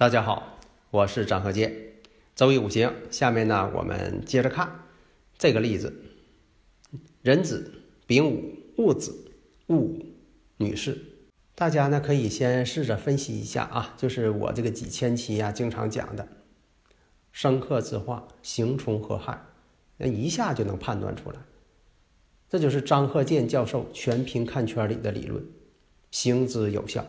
大家好，我是张和建。周易五行，下面呢，我们接着看这个例子：壬子、丙午、戊子、戊午，女士。大家呢可以先试着分析一下啊，就是我这个几千期啊经常讲的生克之化，刑冲合害，那一下就能判断出来。这就是张鹤建教授全凭看圈里的理论，行之有效。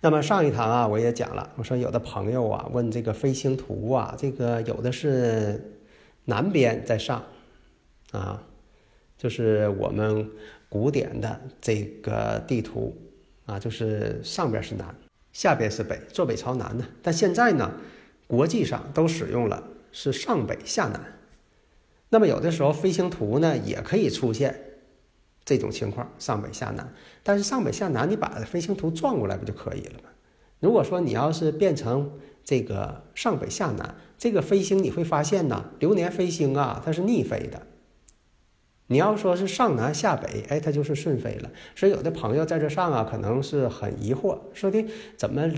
那么上一堂啊，我也讲了，我说有的朋友啊问这个飞行图啊，这个有的是南边在上，啊，就是我们古典的这个地图啊，就是上边是南，下边是北，坐北朝南的。但现在呢，国际上都使用了是上北下南。那么有的时候飞行图呢也可以出现。这种情况上北下南，但是上北下南，你把飞行图转过来不就可以了吗？如果说你要是变成这个上北下南，这个飞星你会发现呢，流年飞星啊，它是逆飞的。你要说是上南下北，哎，它就是顺飞了。所以有的朋友在这上啊，可能是很疑惑，说的怎么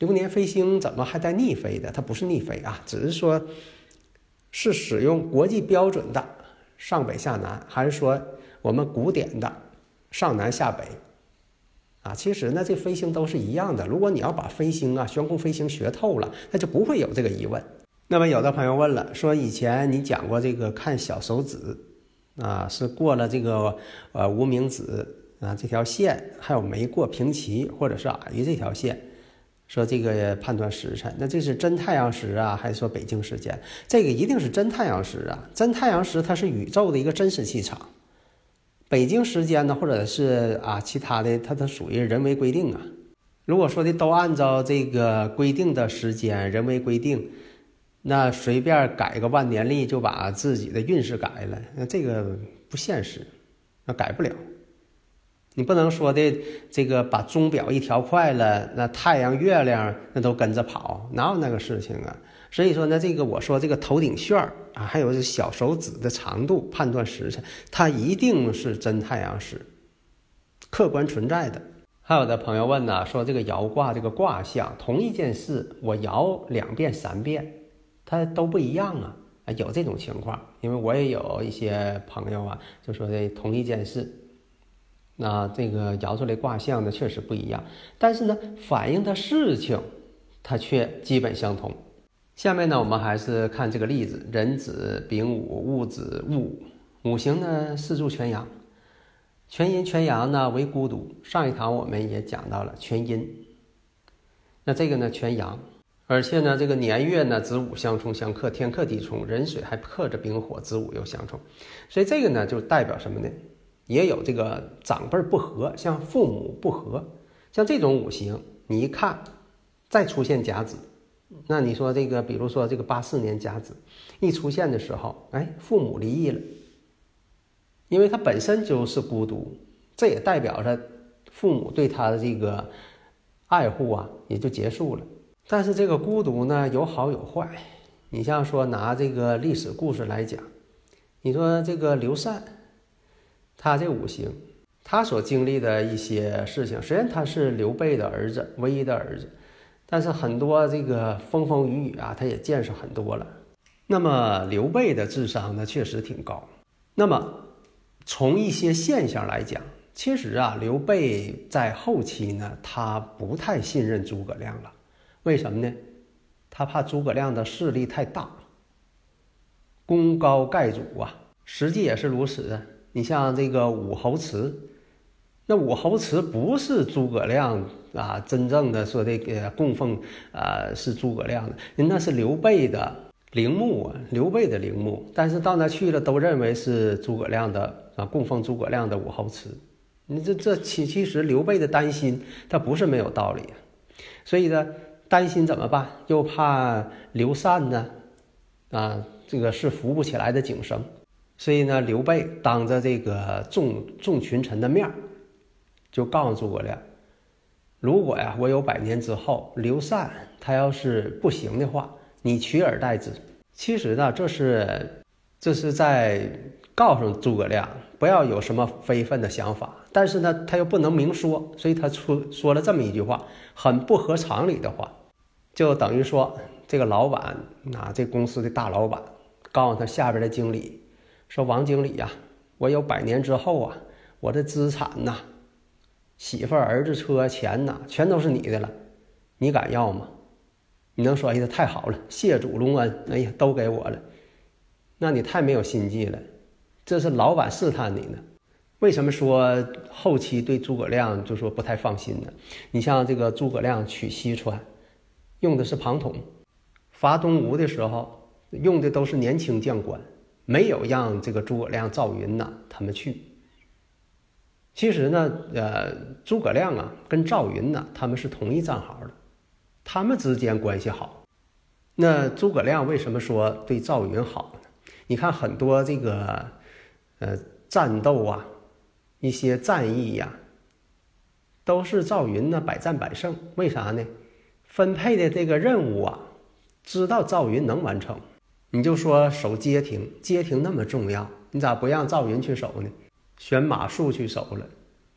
流年飞星怎么还带逆飞的？它不是逆飞啊，只是说是使用国际标准的上北下南，还是说？我们古典的上南下北啊，其实呢，这飞星都是一样的。如果你要把飞行啊、悬空飞行学透了，那就不会有这个疑问。那么有的朋友问了，说以前你讲过这个看小手指啊，是过了这个呃无名指啊这条线，还有没过平齐或者是矮于这条线，说这个判断时辰，那这是真太阳时啊，还是说北京时间？这个一定是真太阳时啊，真太阳时它是宇宙的一个真实气场。北京时间呢，或者是啊其他的，它都属于人为规定啊。如果说的都按照这个规定的时间，人为规定，那随便改个万年历就把自己的运势改了，那这个不现实，那改不了。你不能说的这个把钟表一调快了，那太阳、月亮那都跟着跑，哪有那个事情啊？所以说呢，这个我说这个头顶旋儿啊，还有这小手指的长度判断时辰，它一定是真太阳时，客观存在的。还有的朋友问呢，说这个爻卦这个卦象，同一件事我爻两遍三遍，它都不一样啊，有这种情况。因为我也有一些朋友啊，就说这同一件事，那这个摇出来卦象呢确实不一样，但是呢反映的事情，它却基本相同。下面呢，我们还是看这个例子：壬子、丙午、戊子、戊午，五行呢四柱全阳，全阴全阳呢为孤独。上一堂我们也讲到了全阴，那这个呢全阳，而且呢这个年月呢子午相冲相克，天克地冲，壬水还克着丙火，子午又相冲，所以这个呢就代表什么呢？也有这个长辈不和，像父母不和，像这种五行，你一看再出现甲子。那你说这个，比如说这个八四年甲子一出现的时候，哎，父母离异了，因为他本身就是孤独，这也代表着父母对他的这个爱护啊，也就结束了。但是这个孤独呢，有好有坏。你像说拿这个历史故事来讲，你说这个刘禅，他这五行，他所经历的一些事情，虽然他是刘备的儿子，唯一的儿子。但是很多这个风风雨雨啊，他也见识很多了。那么刘备的智商呢，确实挺高。那么从一些现象来讲，其实啊，刘备在后期呢，他不太信任诸葛亮了。为什么呢？他怕诸葛亮的势力太大，功高盖主啊。实际也是如此。你像这个武侯祠。那武侯祠不是诸葛亮啊，真正的说这个供奉啊是诸葛亮的，那是刘备的陵墓啊，刘备的陵墓，但是到那去了，都认为是诸葛亮的啊，供奉诸葛亮的武侯祠。你这这其其实刘备的担心，他不是没有道理。所以呢，担心怎么办？又怕刘禅呢，啊，这个是扶不起来的井绳。所以呢，刘备当着这个众众群臣的面儿就告诉诸葛亮：如果呀，我有百年之后，刘禅他要是不行的话。你取而代之，其实呢，这是这是在告诉诸葛亮不要有什么非分的想法，但是呢，他又不能明说，所以他出说了这么一句话，很不合常理的话，就等于说这个老板啊，这公司的大老板告诉他下边的经理说：“王经理呀，我有百年之后啊，我的资产呐，媳妇、儿儿子、车、钱呐，全都是你的了，你敢要吗？”你能说哎呀太好了，谢主隆恩，哎呀都给我了，那你太没有心计了，这是老板试探你呢。为什么说后期对诸葛亮就说不太放心呢？你像这个诸葛亮取西川，用的是庞统，伐东吴的时候用的都是年轻将官，没有让这个诸葛亮、赵云呐他们去。其实呢，呃，诸葛亮啊跟赵云呢他们是同一战壕的。他们之间关系好，那诸葛亮为什么说对赵云好呢？你看很多这个，呃，战斗啊，一些战役呀，都是赵云呢百战百胜。为啥呢？分配的这个任务啊，知道赵云能完成。你就说守街亭，街亭那么重要，你咋不让赵云去守呢？选马谡去守了。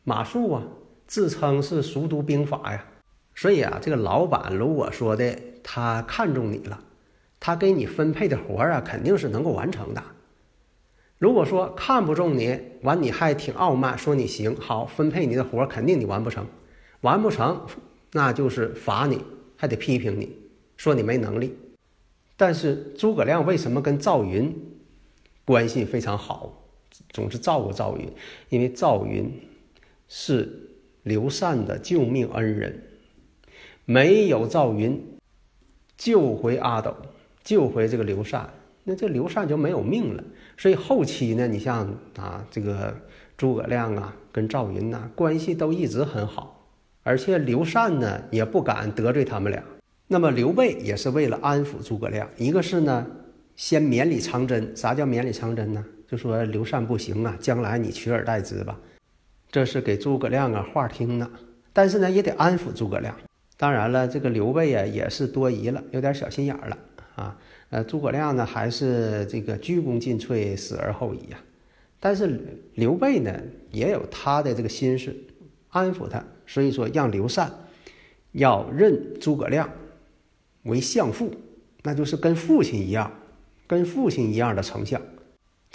马谡啊，自称是熟读兵法呀。所以啊，这个老板如果说的他看中你了，他给你分配的活儿啊，肯定是能够完成的。如果说看不中你，完你还挺傲慢，说你行好分配你的活儿，肯定你完不成，完不成那就是罚你，还得批评你，说你没能力。但是诸葛亮为什么跟赵云关系非常好，总是照顾赵云？因为赵云是刘禅的救命恩人。没有赵云救回阿斗，救回这个刘禅，那这刘禅就没有命了。所以后期呢，你像啊，这个诸葛亮啊，跟赵云呐关系都一直很好，而且刘禅呢也不敢得罪他们俩。那么刘备也是为了安抚诸葛亮，一个是呢先绵里藏针。啥叫绵里藏针呢？就说刘禅不行啊，将来你取而代之吧，这是给诸葛亮啊话听呢。但是呢，也得安抚诸葛亮。当然了，这个刘备啊也是多疑了，有点小心眼儿了啊。呃，诸葛亮呢还是这个鞠躬尽瘁，死而后已呀。但是刘备呢也有他的这个心思，安抚他，所以说让刘禅要认诸葛亮为相父，那就是跟父亲一样，跟父亲一样的丞相。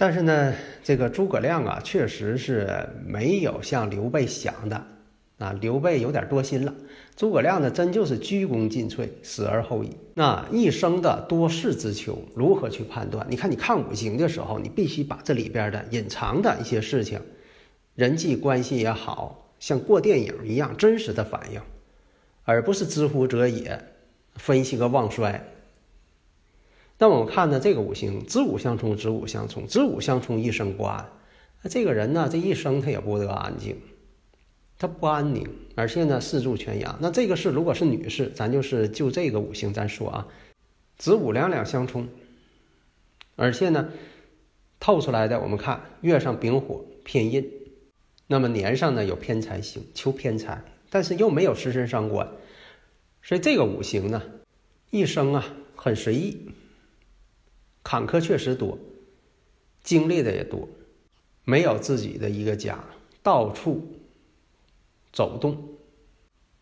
但是呢，这个诸葛亮啊，确实是没有像刘备想的。啊，刘备有点多心了。诸葛亮呢，真就是鞠躬尽瘁，死而后已。那一生的多事之秋，如何去判断？你看，你看五行的时候，你必须把这里边的隐藏的一些事情，人际关系也好像过电影一样真实的反应，而不是知乎者也，分析个旺衰。那我们看呢，这个五行子午相冲，子午相冲，子午相冲，一生不安。那这个人呢，这一生他也不得安静。他不安宁，而且呢，四柱全阳。那这个是如果是女士，咱就是就这个五行咱说啊，子午两两相冲，而且呢，透出来的我们看月上丙火偏印，那么年上呢有偏财星求偏财，但是又没有食神伤官，所以这个五行呢，一生啊很随意，坎坷确实多，经历的也多，没有自己的一个家，到处。走动，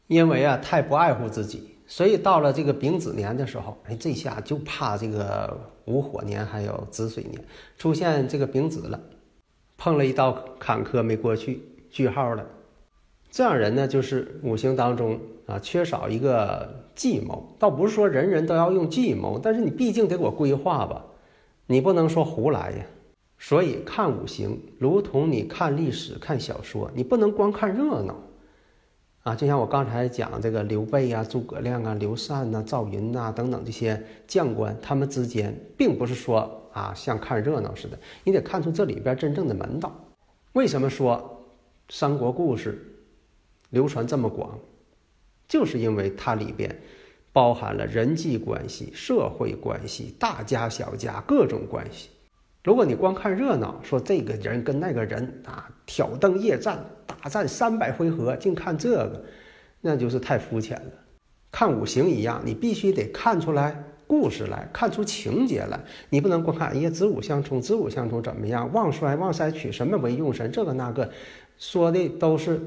因为啊太不爱护自己，所以到了这个丙子年的时候，哎，这下就怕这个午火年还有子水年出现这个丙子了，碰了一道坎坷没过去，句号了。这样人呢，就是五行当中啊缺少一个计谋，倒不是说人人都要用计谋，但是你毕竟得给我规划吧，你不能说胡来呀。所以看五行，如同你看历史、看小说，你不能光看热闹。啊，就像我刚才讲这个刘备啊、诸葛亮啊、刘禅呐、赵云呐等等这些将官，他们之间并不是说啊像看热闹似的，你得看出这里边真正的门道。为什么说三国故事流传这么广？就是因为它里边包含了人际关系、社会关系、大家小家各种关系。如果你光看热闹，说这个人跟那个人啊挑灯夜战、大战三百回合，净看这个，那就是太肤浅了。看五行一样，你必须得看出来故事来，看出情节来。你不能光看，哎呀，子午相冲，子午相冲怎么样？旺衰，旺衰取什么为用神？这个那个，说的都是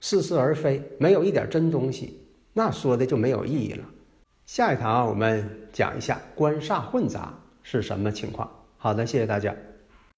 似是而非，没有一点真东西，那说的就没有意义了。下一堂我们讲一下官煞混杂是什么情况。好的，谢谢大家。